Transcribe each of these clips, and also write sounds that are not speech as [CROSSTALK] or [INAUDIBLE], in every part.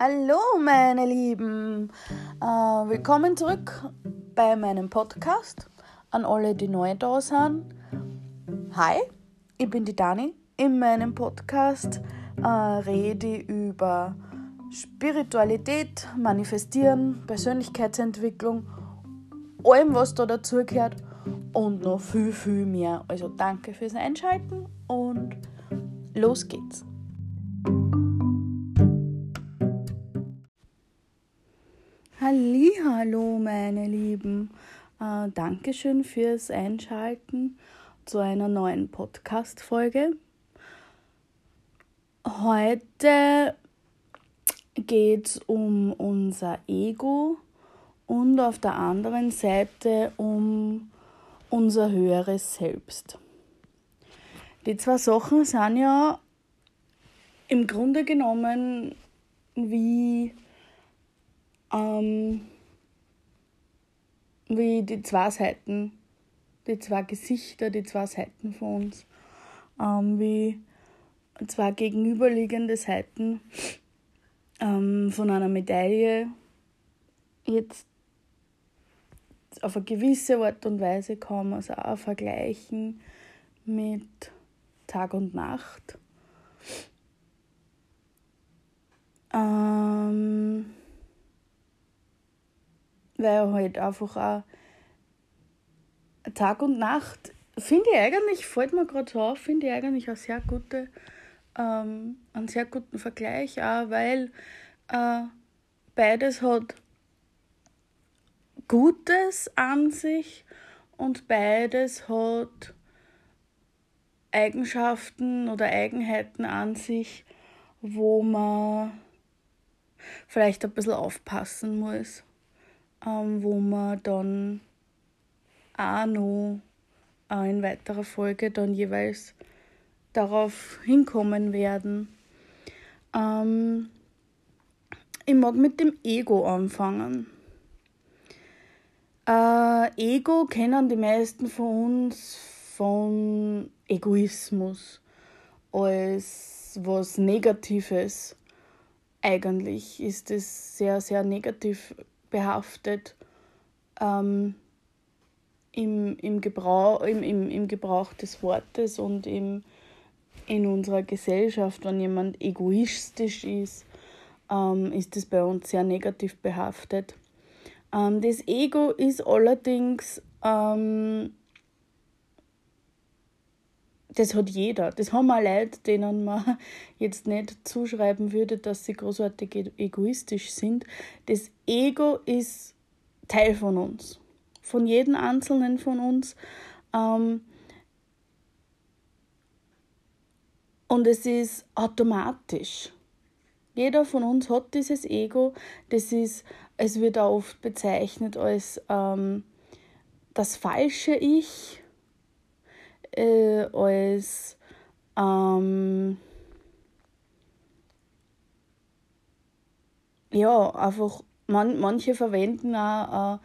Hallo meine Lieben, äh, willkommen zurück bei meinem Podcast an alle, die neu da sind. Hi, ich bin die Dani. In meinem Podcast äh, rede ich über Spiritualität, Manifestieren, Persönlichkeitsentwicklung, allem was da dazugehört und noch viel, viel mehr. Also danke fürs Einschalten und los geht's. Hallo, meine Lieben. Äh, Dankeschön fürs Einschalten zu einer neuen Podcast-Folge. Heute geht es um unser Ego und auf der anderen Seite um unser höheres Selbst. Die zwei Sachen sind ja im Grunde genommen wie, ähm, wie die zwei Seiten, die zwei Gesichter, die zwei Seiten von uns, ähm, wie zwei gegenüberliegende Seiten ähm, von einer Medaille. Jetzt auf eine gewisse Art und Weise kann man es auch vergleichen mit Tag und Nacht. Ähm, weil halt einfach auch Tag und Nacht, finde ich eigentlich, fällt mir gerade so auf, finde ich eigentlich eine sehr gute, ähm, einen sehr guten Vergleich, auch weil äh, beides hat Gutes an sich und beides hat Eigenschaften oder Eigenheiten an sich, wo man vielleicht ein bisschen aufpassen muss, ähm, wo man dann auch noch äh, in weiterer Folge dann jeweils darauf hinkommen werden. Ähm, ich mag mit dem Ego anfangen. Äh, Ego kennen die meisten von uns von Egoismus als was Negatives. Eigentlich ist es sehr, sehr negativ behaftet ähm, im, im, Gebrauch, im, im, im Gebrauch des Wortes und im, in unserer Gesellschaft, wenn jemand egoistisch ist, ähm, ist es bei uns sehr negativ behaftet. Ähm, das Ego ist allerdings, ähm, das hat jeder. Das haben auch Leute, denen man [LAUGHS] jetzt nicht zuschreiben würde, dass sie großartig e-, egoistisch sind. Das Ego ist Teil von uns, von jedem Einzelnen von uns. Ähm, und es ist automatisch. Jeder von uns hat dieses Ego. Das ist es wird auch oft bezeichnet als ähm, das falsche Ich, äh, als ähm, ja, einfach, man, manche verwenden auch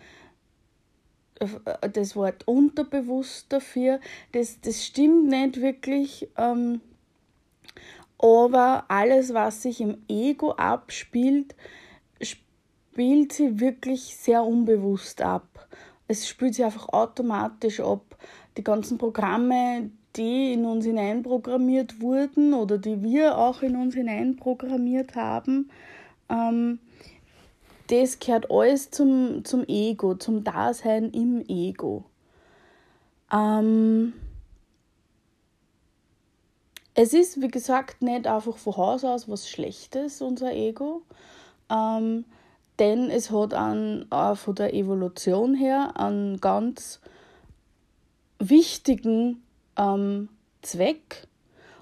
äh, das Wort unterbewusst dafür. Das, das stimmt nicht wirklich. Ähm, aber alles, was sich im Ego abspielt, spielt sie wirklich sehr unbewusst ab. Es spielt sie einfach automatisch ab. Die ganzen Programme, die in uns hineinprogrammiert wurden oder die wir auch in uns hineinprogrammiert haben, ähm, das gehört alles zum, zum Ego, zum Dasein im Ego. Ähm, es ist, wie gesagt, nicht einfach von Haus aus was Schlechtes, unser Ego. Ähm, denn es hat an, auch von der Evolution her einen ganz wichtigen ähm, Zweck.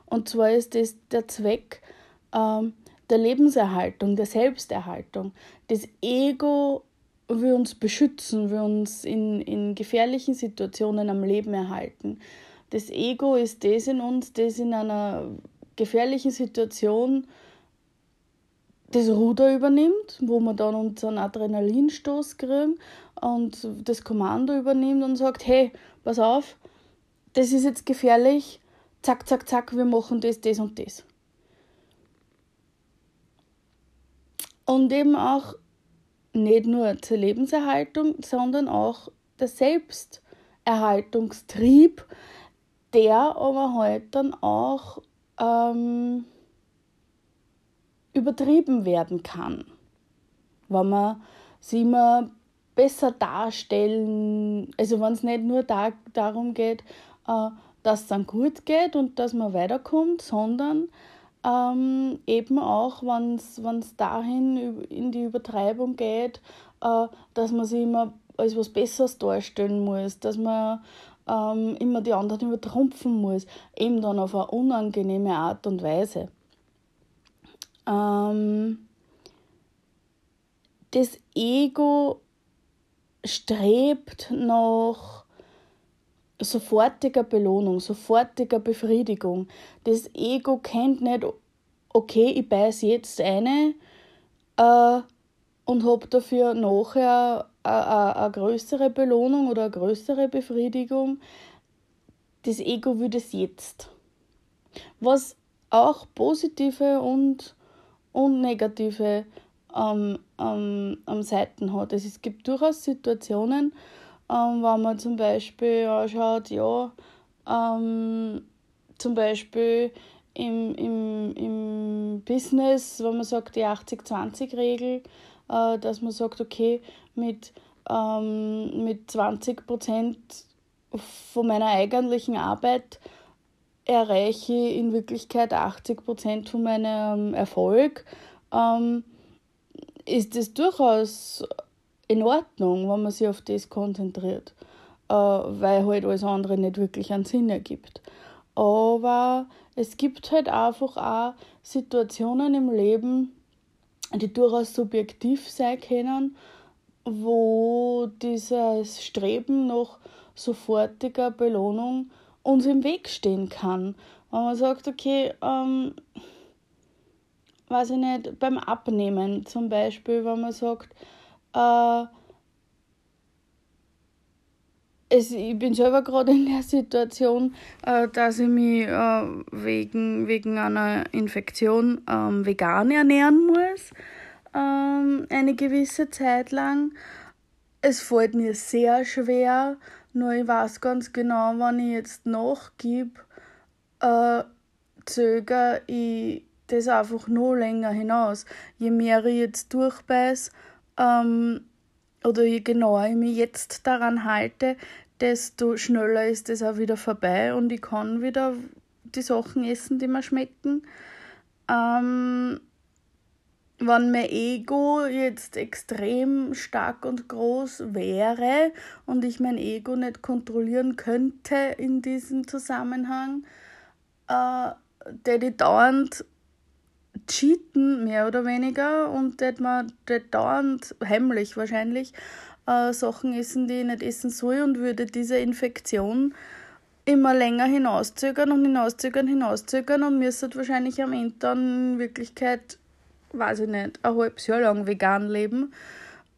Und zwar ist das der Zweck ähm, der Lebenserhaltung, der Selbsterhaltung. Das Ego will uns beschützen, will uns in, in gefährlichen Situationen am Leben erhalten. Das Ego ist das in uns, das in einer gefährlichen Situation das Ruder übernimmt, wo man dann unseren Adrenalinstoß kriegen und das Kommando übernimmt und sagt, hey, pass auf, das ist jetzt gefährlich, zack, zack, zack, wir machen das, das und das. Und eben auch nicht nur zur Lebenserhaltung, sondern auch der Selbsterhaltungstrieb, der aber halt dann auch ähm, übertrieben werden kann. Wenn man sich immer besser darstellen, also wenn es nicht nur da, darum geht, äh, dass es dann gut geht und dass man weiterkommt, sondern ähm, eben auch, wenn es dahin in die Übertreibung geht, äh, dass man sich immer als was Besseres darstellen muss, dass man ähm, immer die anderen übertrumpfen muss, eben dann auf eine unangenehme Art und Weise. Ähm, das Ego strebt nach sofortiger Belohnung, sofortiger Befriedigung. Das Ego kennt nicht, okay, ich beiß jetzt eine äh, und habe dafür nachher eine größere Belohnung oder eine größere Befriedigung. Das Ego will das jetzt. Was auch positive und, und negative ähm, ähm, Seiten hat. Also es gibt durchaus Situationen, ähm, wenn man zum Beispiel anschaut, ja, ähm, zum Beispiel im, im, im Business, wenn man sagt, die 80-20-Regel, äh, dass man sagt, okay, mit, ähm, mit 20 Prozent von meiner eigentlichen Arbeit erreiche ich in Wirklichkeit 80 Prozent von meinem Erfolg, ähm, ist es durchaus in Ordnung, wenn man sich auf das konzentriert, äh, weil halt alles andere nicht wirklich einen Sinn ergibt. Aber es gibt halt einfach auch Situationen im Leben, die durchaus subjektiv sein können, wo dieses Streben nach sofortiger Belohnung uns im Weg stehen kann. Wenn man sagt, okay, ähm, weiß ich nicht, beim Abnehmen zum Beispiel, wenn man sagt, äh, es, ich bin selber gerade in der Situation, äh, dass ich mich äh, wegen, wegen einer Infektion ähm, vegan ernähren muss, ähm, eine gewisse Zeit lang. Es fällt mir sehr schwer, nur ich weiß ganz genau, wenn ich jetzt nachgib, äh, zögere ich das einfach noch länger hinaus. Je mehr ich jetzt durchbeiß, ähm, oder je genauer ich mich jetzt daran halte, desto schneller ist es auch wieder vorbei und ich kann wieder die Sachen essen, die mir schmecken. Ähm, wenn mein Ego jetzt extrem stark und groß wäre und ich mein Ego nicht kontrollieren könnte in diesem Zusammenhang, äh, der ich dauernd cheaten, mehr oder weniger, und dat dauernd heimlich wahrscheinlich äh, Sachen essen, die ich nicht essen soll, und würde diese Infektion immer länger hinauszögern und hinauszögern, hinauszögern und müsste wahrscheinlich am Ende dann in Wirklichkeit, weiß ich nicht, ein halbes Jahr lang vegan leben,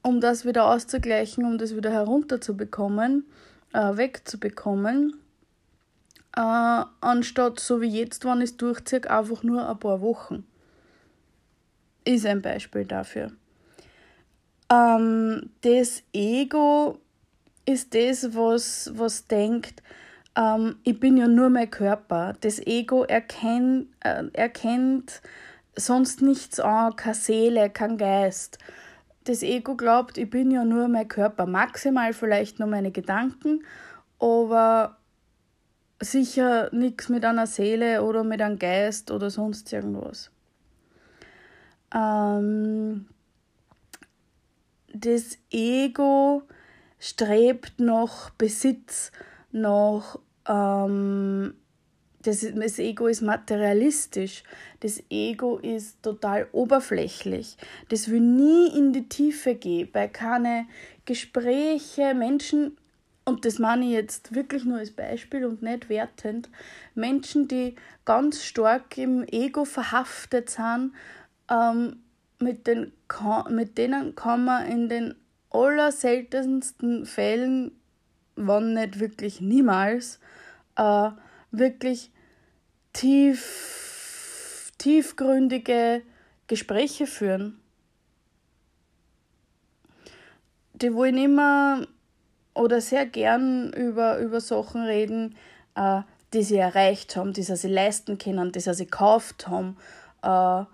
um das wieder auszugleichen, um das wieder herunterzubekommen, äh, wegzubekommen. Äh, anstatt so wie jetzt, ich es durchziehe, einfach nur ein paar Wochen ist ein Beispiel dafür. Ähm, das Ego ist das, was, was denkt, ähm, ich bin ja nur mein Körper. Das Ego erkennt, äh, erkennt sonst nichts an, keine Seele, kein Geist. Das Ego glaubt, ich bin ja nur mein Körper, maximal vielleicht nur meine Gedanken, aber sicher nichts mit einer Seele oder mit einem Geist oder sonst irgendwas. Ähm, das Ego strebt nach Besitz, nach ähm, das, das Ego ist materialistisch, das Ego ist total oberflächlich, das will nie in die Tiefe gehen, bei keine Gespräche, Menschen, und das meine ich jetzt wirklich nur als Beispiel und nicht wertend, Menschen, die ganz stark im Ego verhaftet sind, ähm, mit, den, mit denen kann man in den allerseltensten Fällen, wann nicht wirklich niemals, äh, wirklich tief, tiefgründige Gespräche führen. die wollen immer oder sehr gern über, über Sachen reden, äh, die sie erreicht haben, die sie sich leisten können, die sie gekauft haben. Äh,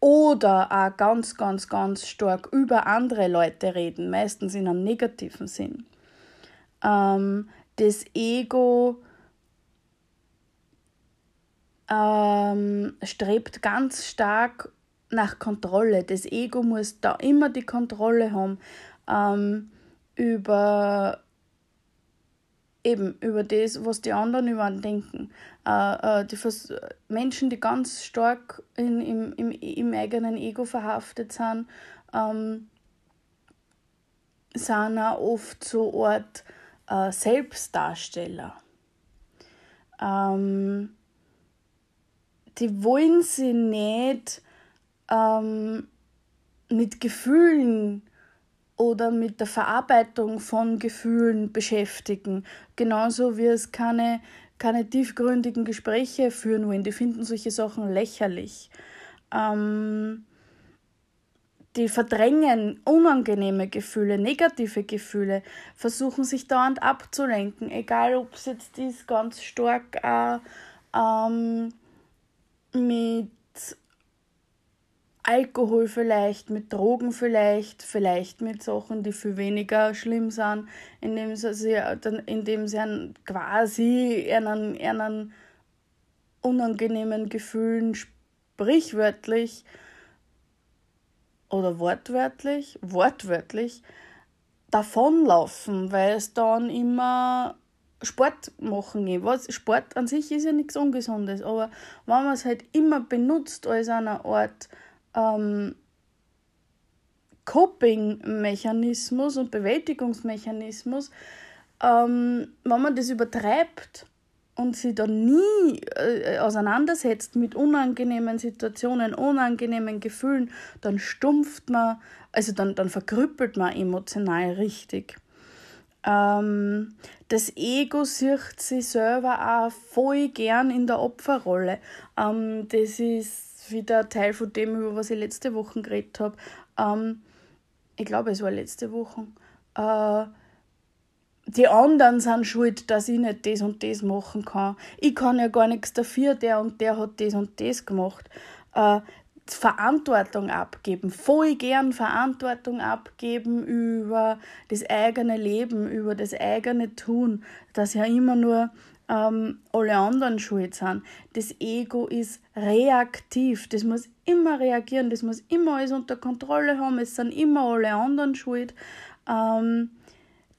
oder auch ganz, ganz, ganz stark über andere Leute reden, meistens in einem negativen Sinn. Ähm, das Ego ähm, strebt ganz stark nach Kontrolle. Das Ego muss da immer die Kontrolle haben ähm, über eben über das, was die anderen über ihn denken. Äh, äh, die Vers Menschen, die ganz stark in, im, im, im eigenen Ego verhaftet sind, ähm, sind auch oft so Art äh, Selbstdarsteller. Ähm, die wollen sie nicht ähm, mit Gefühlen oder mit der Verarbeitung von Gefühlen beschäftigen. Genauso wie es keine, keine tiefgründigen Gespräche führen wollen. Die finden solche Sachen lächerlich. Ähm, die verdrängen unangenehme Gefühle, negative Gefühle, versuchen sich dauernd abzulenken, egal ob es jetzt ist, ganz stark äh, ähm, mit Alkohol vielleicht, mit Drogen vielleicht, vielleicht mit Sachen, die viel weniger schlimm sind, indem sie, indem sie einen quasi einen, einen unangenehmen Gefühlen sprichwörtlich oder wortwörtlich, wortwörtlich davonlaufen, weil es dann immer Sport machen geht. Was, Sport an sich ist ja nichts Ungesundes, aber wenn man es halt immer benutzt als eine Art ähm, Coping-Mechanismus und Bewältigungsmechanismus, ähm, wenn man das übertreibt und sich dann nie äh, auseinandersetzt mit unangenehmen Situationen, unangenehmen Gefühlen, dann stumpft man, also dann, dann verkrüppelt man emotional richtig. Ähm, das Ego sieht sich selber auch voll gern in der Opferrolle. Ähm, das ist wieder Teil von dem, über was ich letzte Woche geredet habe. Ähm, ich glaube, es war letzte Woche. Äh, die anderen sind schuld, dass ich nicht das und das machen kann. Ich kann ja gar nichts dafür, der und der hat das und das gemacht. Äh, Verantwortung abgeben, voll gern Verantwortung abgeben über das eigene Leben, über das eigene Tun, dass ja immer nur ähm, alle anderen schuld sind. Das Ego ist reaktiv, das muss immer reagieren, das muss immer alles unter Kontrolle haben, es sind immer alle anderen schuld. Ähm,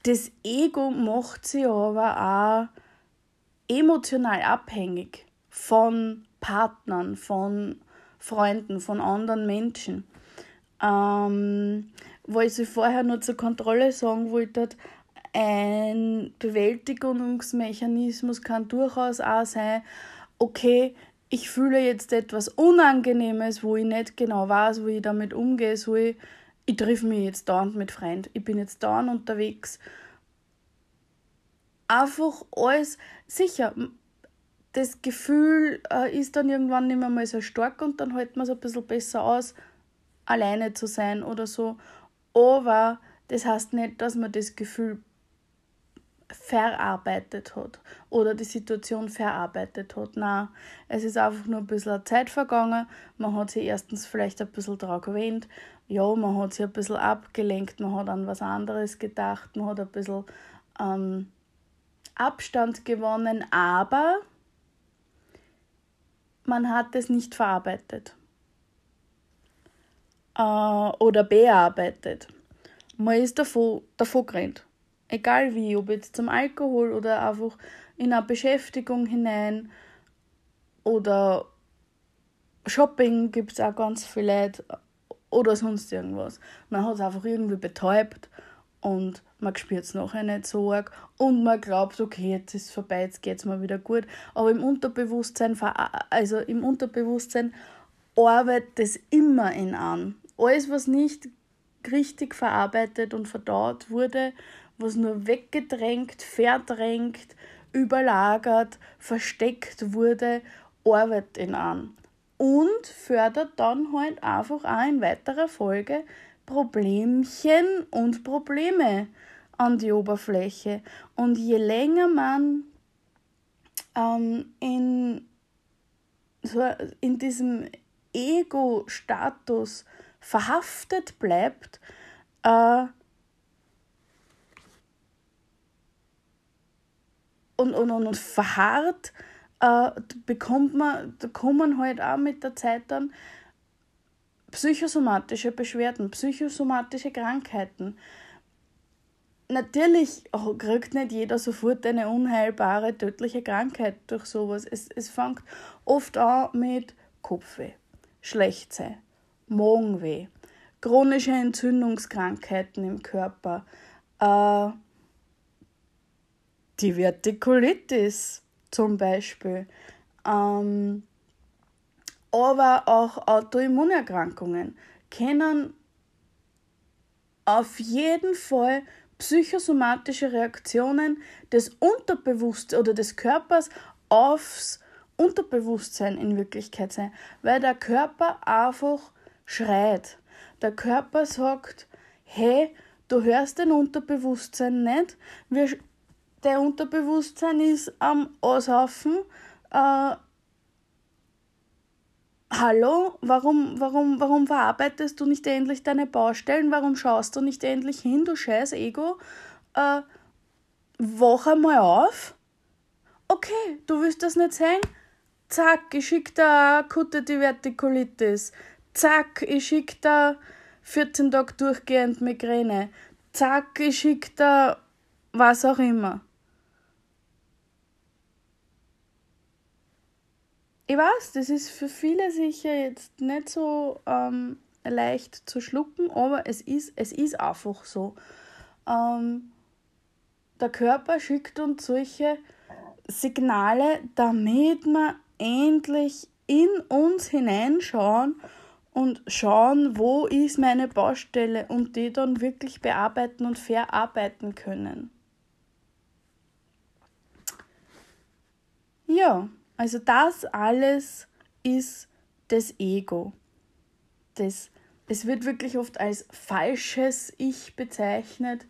das Ego macht sie aber auch emotional abhängig von Partnern, von Freunden, von anderen Menschen. Ähm, was ich vorher nur zur Kontrolle sagen wollte, ein Bewältigungsmechanismus kann durchaus auch sein, okay, ich fühle jetzt etwas Unangenehmes, wo ich nicht genau weiß, wie ich damit umgehe, soll ich, ich triff mich jetzt dauernd mit Freunden, ich bin jetzt dauernd unterwegs. Einfach alles, sicher, das Gefühl äh, ist dann irgendwann nicht mehr mal so stark und dann hält man es ein bisschen besser aus, alleine zu sein oder so. Aber das heißt nicht, dass man das Gefühl verarbeitet hat oder die Situation verarbeitet hat. Nein, es ist einfach nur ein bisschen Zeit vergangen. Man hat sich erstens vielleicht ein bisschen daran gewöhnt. Ja, man hat sich ein bisschen abgelenkt, man hat an was anderes gedacht, man hat ein bisschen ähm, Abstand gewonnen, aber man hat es nicht verarbeitet äh, oder bearbeitet. Man ist davon, davon gerannt. Egal wie, ob jetzt zum Alkohol oder einfach in eine Beschäftigung hinein oder Shopping gibt es auch ganz viele Leute oder sonst irgendwas. Man hat es einfach irgendwie betäubt und man spürt es nachher nicht so arg und man glaubt, okay, jetzt ist es vorbei, jetzt geht es mir wieder gut. Aber im Unterbewusstsein, also im Unterbewusstsein arbeitet es immer in an. Alles, was nicht richtig verarbeitet und verdaut wurde, was nur weggedrängt, verdrängt, überlagert, versteckt wurde, arbeitet in an. Und fördert dann halt einfach auch in weiterer Folge Problemchen und Probleme an die Oberfläche. Und je länger man ähm, in, so in diesem Ego-Status verhaftet bleibt, äh, und, und, und, verharrt, äh, bekommt man, da kommen halt auch mit der Zeit dann psychosomatische Beschwerden, psychosomatische Krankheiten. Natürlich kriegt nicht jeder sofort eine unheilbare, tödliche Krankheit durch sowas. Es, es fängt oft an mit Kopfweh, Schlechtsein, Magenweh, chronische Entzündungskrankheiten im Körper, äh, Divertikulitis zum Beispiel, ähm, aber auch Autoimmunerkrankungen können auf jeden Fall psychosomatische Reaktionen des Unterbewusstseins oder des Körpers aufs Unterbewusstsein in Wirklichkeit sein, weil der Körper einfach schreit. Der Körper sagt, hey, du hörst den Unterbewusstsein nicht, wir der Unterbewusstsein ist am Aushaufen. Äh, hallo, warum, warum, warum verarbeitest du nicht endlich deine Baustellen? Warum schaust du nicht endlich hin, du scheiß Ego? Äh, wach einmal auf. Okay, du willst das nicht sehen? Zack, ich schick da akute Divertikulitis. Zack, ich schick da 14 Tage durchgehend Migräne. Zack, ich schick da was auch immer. Ich weiß, das ist für viele sicher jetzt nicht so ähm, leicht zu schlucken, aber es ist, es ist einfach so. Ähm, der Körper schickt uns solche Signale, damit wir endlich in uns hineinschauen und schauen, wo ist meine Baustelle und die dann wirklich bearbeiten und verarbeiten können. Ja. Also das alles ist das Ego. Das, es wird wirklich oft als falsches Ich bezeichnet,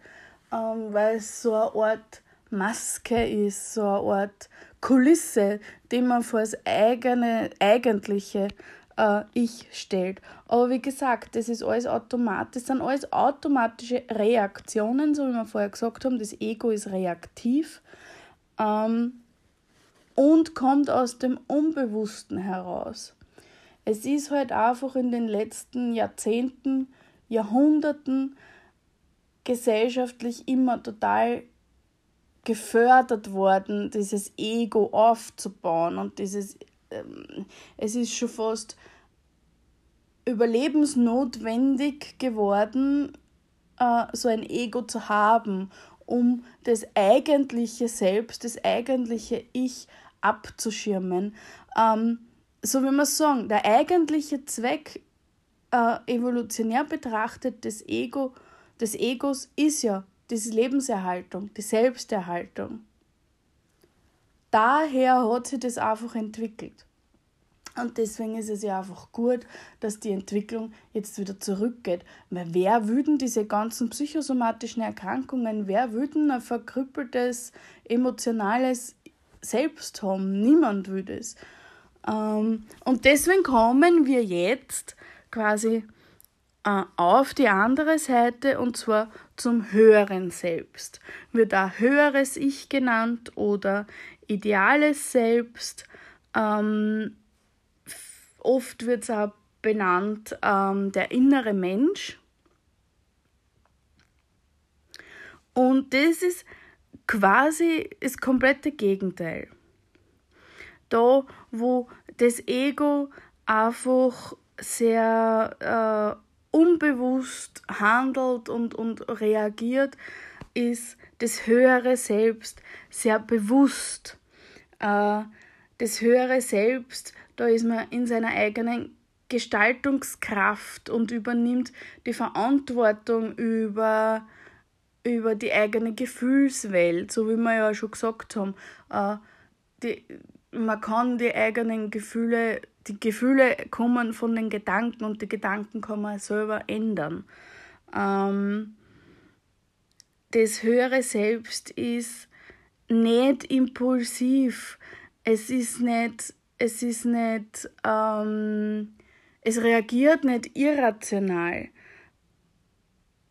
ähm, weil es so eine Art Maske ist, so eine Art Kulisse, die man vor das eigene, eigentliche äh, Ich stellt. Aber wie gesagt, das ist alles automatisch, das sind alles automatische Reaktionen, so wie wir vorher gesagt haben. Das Ego ist reaktiv. Ähm, und kommt aus dem Unbewussten heraus. Es ist halt einfach in den letzten Jahrzehnten, Jahrhunderten gesellschaftlich immer total gefördert worden, dieses Ego aufzubauen und dieses, ähm, es ist schon fast überlebensnotwendig geworden, äh, so ein Ego zu haben, um das eigentliche Selbst, das eigentliche Ich abzuschirmen. Ähm, so wie wir sagen, der eigentliche Zweck äh, evolutionär betrachtet des, Ego, des Egos ist ja diese Lebenserhaltung, die Selbsterhaltung. Daher hat sich das einfach entwickelt. Und deswegen ist es ja einfach gut, dass die Entwicklung jetzt wieder zurückgeht. Weil wer würden diese ganzen psychosomatischen Erkrankungen, wer würden ein verkrüppeltes, emotionales selbst haben. Niemand will das. Ähm, und deswegen kommen wir jetzt quasi äh, auf die andere Seite und zwar zum höheren Selbst. Wird auch höheres Ich genannt oder ideales Selbst. Ähm, oft wird es auch benannt ähm, der innere Mensch. Und das ist quasi das komplette Gegenteil. Da, wo das Ego einfach sehr äh, unbewusst handelt und, und reagiert, ist das höhere Selbst sehr bewusst. Äh, das höhere Selbst, da ist man in seiner eigenen Gestaltungskraft und übernimmt die Verantwortung über über die eigene Gefühlswelt, so wie wir ja schon gesagt haben. Äh, die, man kann die eigenen Gefühle, die Gefühle kommen von den Gedanken und die Gedanken kann man selber ändern. Ähm, das höhere Selbst ist nicht impulsiv. Es ist nicht, es ist nicht, ähm, es reagiert nicht irrational.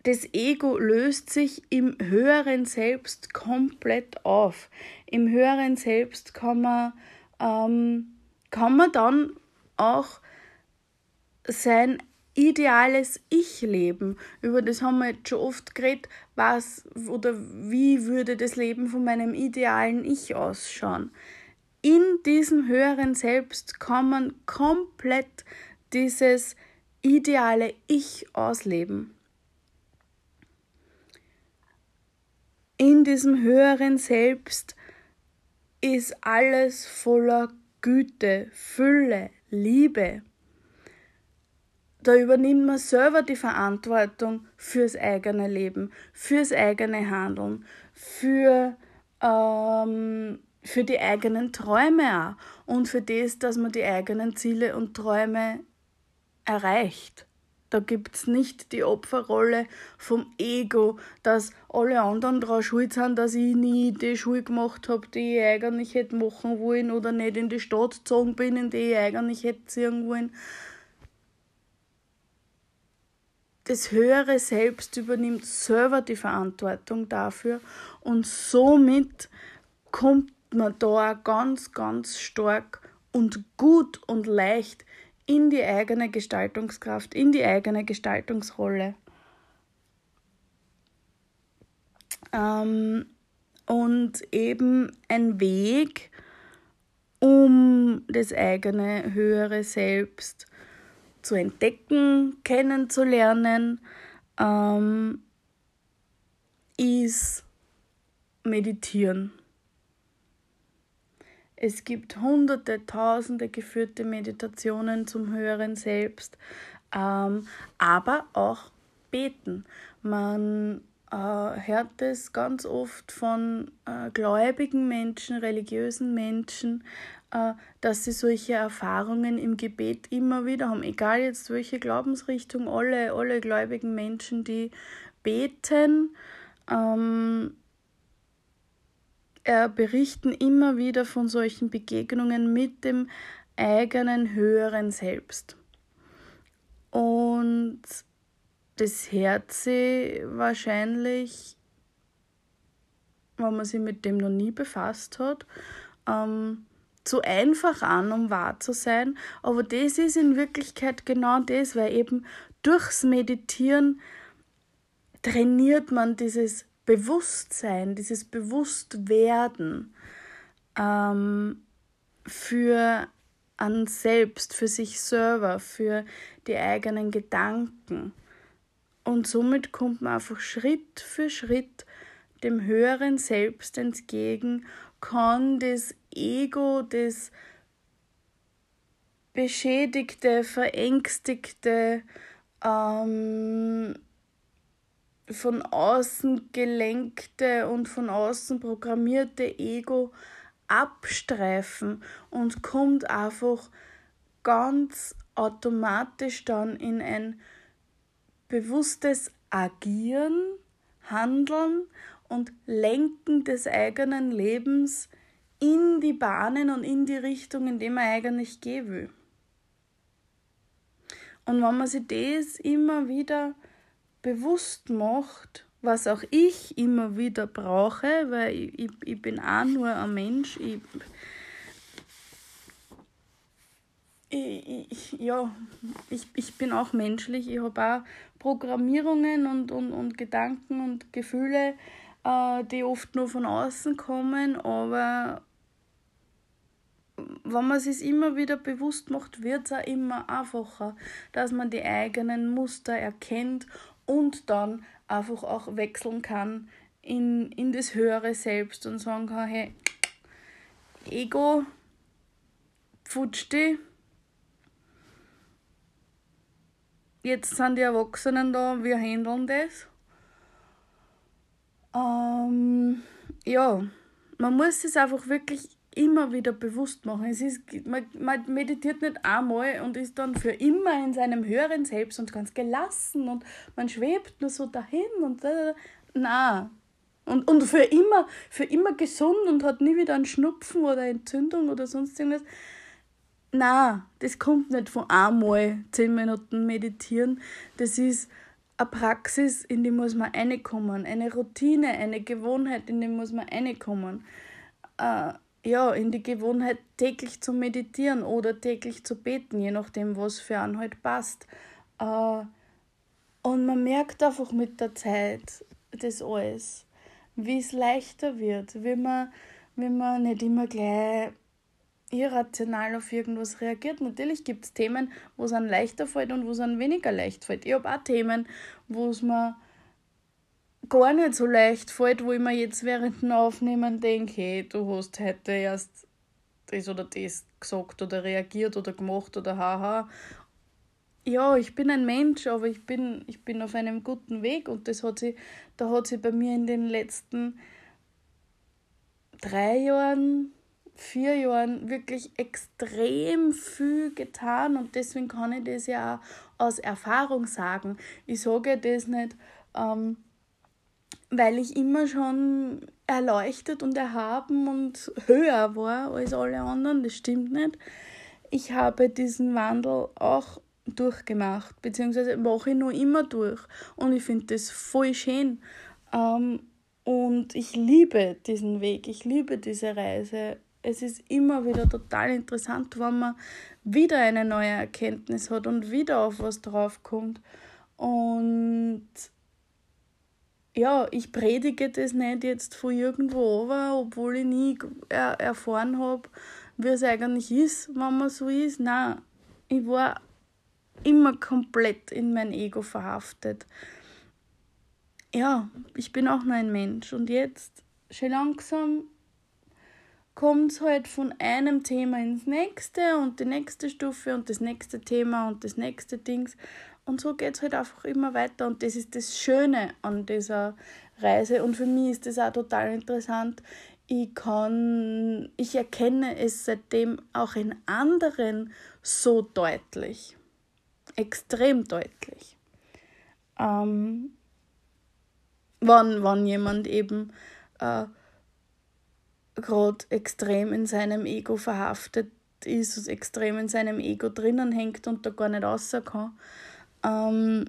Das Ego löst sich im höheren Selbst komplett auf. Im höheren Selbst kann man, ähm, kann man dann auch sein ideales Ich leben. Über das haben wir jetzt schon oft geredet. Was oder wie würde das Leben von meinem idealen Ich ausschauen? In diesem höheren Selbst kann man komplett dieses ideale Ich ausleben. In diesem höheren Selbst ist alles voller Güte, Fülle, Liebe da übernimmt man selber die Verantwortung fürs eigene Leben, fürs eigene Handeln, für, ähm, für die eigenen Träume auch und für das, dass man die eigenen Ziele und Träume erreicht. Da gibt es nicht die Opferrolle vom Ego, dass alle anderen daran schuld sind, dass ich nie die Schule gemacht habe, die ich eigentlich hätte machen wollen oder nicht in die Stadt gezogen bin, in die ich eigentlich hätte ziehen wollen. Das höhere Selbst übernimmt selber die Verantwortung dafür und somit kommt man da ganz, ganz stark und gut und leicht in die eigene Gestaltungskraft, in die eigene Gestaltungsrolle. Ähm, und eben ein Weg, um das eigene höhere Selbst zu entdecken, kennenzulernen, ähm, ist Meditieren. Es gibt hunderte, tausende geführte Meditationen zum höheren Selbst, ähm, aber auch Beten. Man äh, hört es ganz oft von äh, gläubigen Menschen, religiösen Menschen, äh, dass sie solche Erfahrungen im Gebet immer wieder haben. Egal jetzt welche Glaubensrichtung, alle, alle gläubigen Menschen, die beten, ähm, er berichten immer wieder von solchen Begegnungen mit dem eigenen höheren Selbst. Und das Herz wahrscheinlich, wenn man sich mit dem noch nie befasst hat, ähm, zu einfach an, um wahr zu sein. Aber das ist in Wirklichkeit genau das, weil eben durchs Meditieren trainiert man dieses Bewusstsein, dieses Bewusstwerden ähm, für an selbst, für sich selber, für die eigenen Gedanken. Und somit kommt man einfach Schritt für Schritt dem höheren Selbst entgegen, kann das Ego, das beschädigte, verängstigte, ähm, von außen gelenkte und von außen programmierte Ego abstreifen und kommt einfach ganz automatisch dann in ein bewusstes Agieren, Handeln und Lenken des eigenen Lebens in die Bahnen und in die Richtung, in die man eigentlich gehen will. Und wenn man sich das immer wieder bewusst macht, was auch ich immer wieder brauche, weil ich, ich, ich bin auch nur ein Mensch, ich, ich, ja, ich, ich bin auch menschlich, ich habe auch Programmierungen und, und, und Gedanken und Gefühle, äh, die oft nur von außen kommen, aber wenn man sich immer wieder bewusst macht, wird es auch immer einfacher, dass man die eigenen Muster erkennt und dann einfach auch wechseln kann in, in das höhere Selbst und sagen kann, hey, Ego, pfutsch dich, jetzt sind die Erwachsenen da, wir handeln das. Ähm, ja, man muss es einfach wirklich immer wieder bewusst machen. Es ist, man, man meditiert nicht einmal und ist dann für immer in seinem höheren Selbst und ganz gelassen und man schwebt nur so dahin und da, na und, und für immer für immer gesund und hat nie wieder einen Schnupfen oder Entzündung oder sonst irgendwas. Na, das kommt nicht von einmal zehn Minuten meditieren. Das ist eine Praxis, in die muss man reinkommen, eine Routine, eine Gewohnheit, in die muss man reinkommen. Äh, ja, in die Gewohnheit, täglich zu meditieren oder täglich zu beten, je nachdem, was für einen halt passt. Äh, und man merkt einfach mit der Zeit das alles, wie es leichter wird, wie man, wie man nicht immer gleich irrational auf irgendwas reagiert. Natürlich gibt es Themen, wo es einem leichter fällt und wo es einem weniger leicht fällt. Ich habe auch Themen, wo es mir gar nicht so leicht fällt, wo ich mir jetzt während dem Aufnehmen denke, hey, du hast heute erst das oder das gesagt oder reagiert oder gemacht oder haha. Ja, ich bin ein Mensch, aber ich bin, ich bin auf einem guten Weg und das hat sie, da hat sie bei mir in den letzten drei Jahren vier Jahren wirklich extrem viel getan und deswegen kann ich das ja auch aus Erfahrung sagen. Ich sage das nicht, ähm, weil ich immer schon erleuchtet und erhaben und höher war als alle anderen, das stimmt nicht. Ich habe diesen Wandel auch durchgemacht, beziehungsweise mache ich nur immer durch und ich finde das voll schön. Ähm, und ich liebe diesen Weg, ich liebe diese Reise es ist immer wieder total interessant, wenn man wieder eine neue Erkenntnis hat und wieder auf was draufkommt. Und ja, ich predige das nicht jetzt von irgendwo over, obwohl ich nie er erfahren habe, wie es eigentlich ist, wenn man so ist. Nein, ich war immer komplett in mein Ego verhaftet. Ja, ich bin auch nur ein Mensch und jetzt schon langsam kommt es halt von einem Thema ins nächste und die nächste Stufe und das nächste Thema und das nächste Dings. Und so geht es halt einfach immer weiter. Und das ist das Schöne an dieser Reise. Und für mich ist das auch total interessant. Ich kann, ich erkenne es seitdem auch in anderen so deutlich. Extrem deutlich. Ähm, wann, wann jemand eben äh, gerade extrem in seinem Ego verhaftet ist, extrem in seinem Ego drinnen hängt und da gar nicht raus kann. Ähm,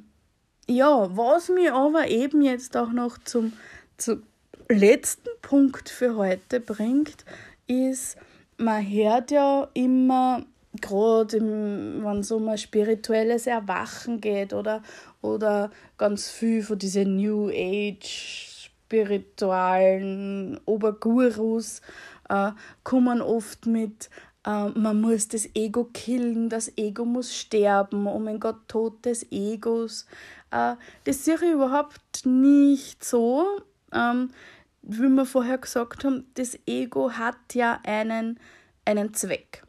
ja, was mir aber eben jetzt auch noch zum, zum letzten Punkt für heute bringt, ist, man hört ja immer, gerade wenn es um ein spirituelles Erwachen geht oder, oder ganz viel von diesen New Age spiritualen Obergurus äh, kommen oft mit, äh, man muss das Ego killen, das Ego muss sterben, oh mein Gott, Tod des Egos. Äh, das sehe ich überhaupt nicht so. Ähm, wie wir vorher gesagt haben, das Ego hat ja einen, einen Zweck.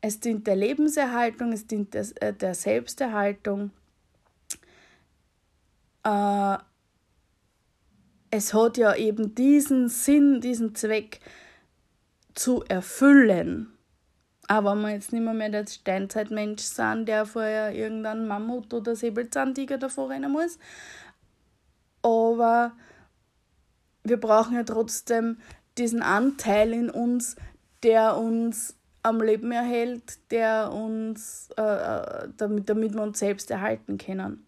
Es dient der Lebenserhaltung, es dient der, äh, der Selbsterhaltung. Äh, es hat ja eben diesen Sinn, diesen Zweck zu erfüllen. Aber wenn wir jetzt nicht mehr, mehr der Steinzeitmensch sind, der vorher irgendein Mammut oder Säbelzahntiger davor rennen muss. Aber wir brauchen ja trotzdem diesen Anteil in uns, der uns am Leben erhält, der uns, äh, äh damit, damit wir uns selbst erhalten können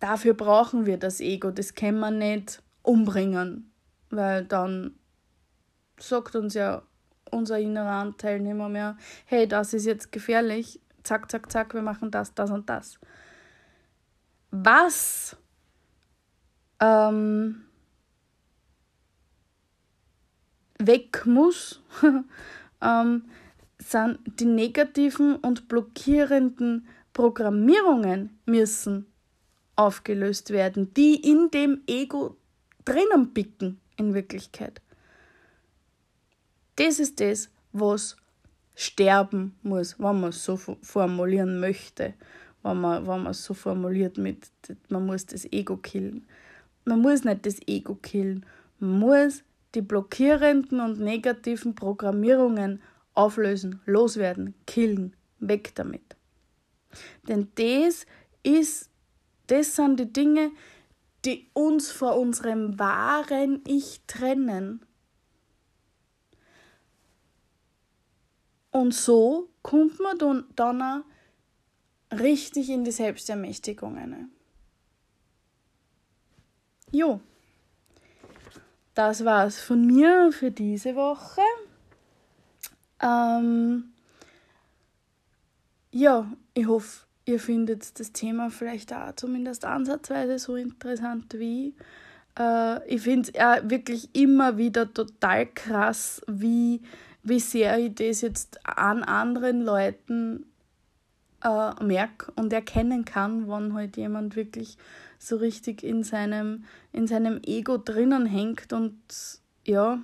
dafür brauchen wir das Ego. Das können wir nicht umbringen, weil dann sagt uns ja unser innerer Anteil nicht mehr, hey, das ist jetzt gefährlich, zack, zack, zack, wir machen das, das und das. Was ähm, weg muss, [LAUGHS] ähm, sind die negativen und blockierenden Programmierungen müssen aufgelöst werden, die in dem Ego drinnen picken in Wirklichkeit. Das ist das, was sterben muss, wenn man es so formulieren möchte, wenn man, wenn es so formuliert mit, man muss das Ego killen. Man muss nicht das Ego killen, man muss die blockierenden und negativen Programmierungen auflösen, loswerden, killen, weg damit. Denn das ist, das sind die Dinge, die uns vor unserem wahren Ich trennen. Und so kommt man dann, auch richtig in die Selbstermächtigung rein. Jo, das war's von mir für diese Woche. Ähm, ja, ich hoffe, ihr findet das Thema vielleicht auch zumindest ansatzweise so interessant wie ich. Äh, ich finde es auch wirklich immer wieder total krass, wie, wie sehr ich das jetzt an anderen Leuten äh, merke und erkennen kann, wenn halt jemand wirklich so richtig in seinem, in seinem Ego drinnen hängt und ja,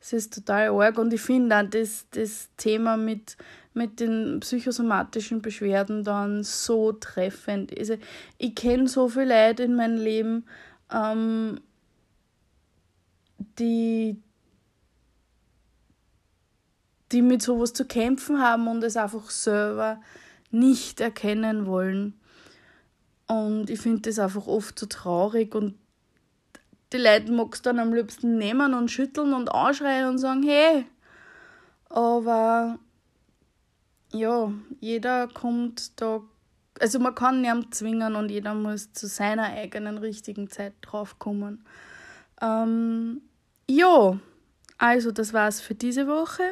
es ist total arg und ich finde auch das, das Thema mit, mit den psychosomatischen Beschwerden dann so treffend. Also ich kenne so viele Leute in meinem Leben, ähm, die, die mit sowas zu kämpfen haben und es einfach selber nicht erkennen wollen. Und ich finde das einfach oft so traurig und die Leute magst dann am liebsten nehmen und schütteln und anschreien und sagen, hey. Aber ja, jeder kommt da, also man kann niemanden zwingen und jeder muss zu seiner eigenen richtigen Zeit draufkommen. Ähm, ja, also das war's für diese Woche.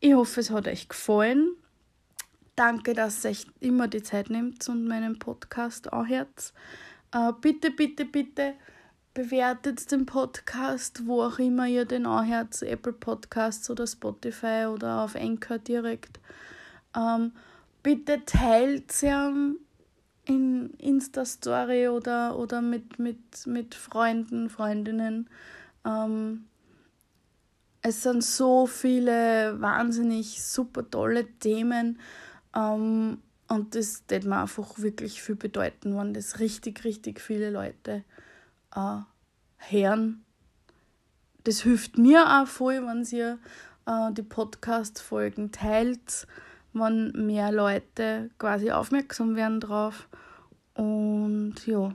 Ich hoffe, es hat euch gefallen. Danke, dass ihr euch immer die Zeit nimmt und meinen Podcast anhört. Äh, bitte, bitte, bitte bewertet den Podcast, wo auch immer ihr den anhört, Apple Podcasts oder Spotify oder auf Anchor direkt. Ähm, bitte teilt sie in Insta-Story oder, oder mit, mit, mit Freunden, Freundinnen. Ähm, es sind so viele wahnsinnig super tolle Themen. Ähm, und das tät mir einfach wirklich viel bedeuten, wenn das richtig, richtig viele Leute äh, hören. Das hilft mir auch voll, wenn ihr äh, die Podcast-Folgen teilt, wenn mehr Leute quasi aufmerksam werden drauf. Und ja,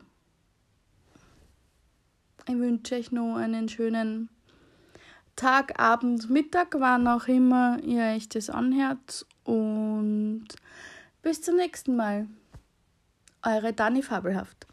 ich wünsche euch noch einen schönen Tag, Abend, Mittag, wann auch immer ihr euch das anhört. Und bis zum nächsten Mal. Eure Dani Fabelhaft.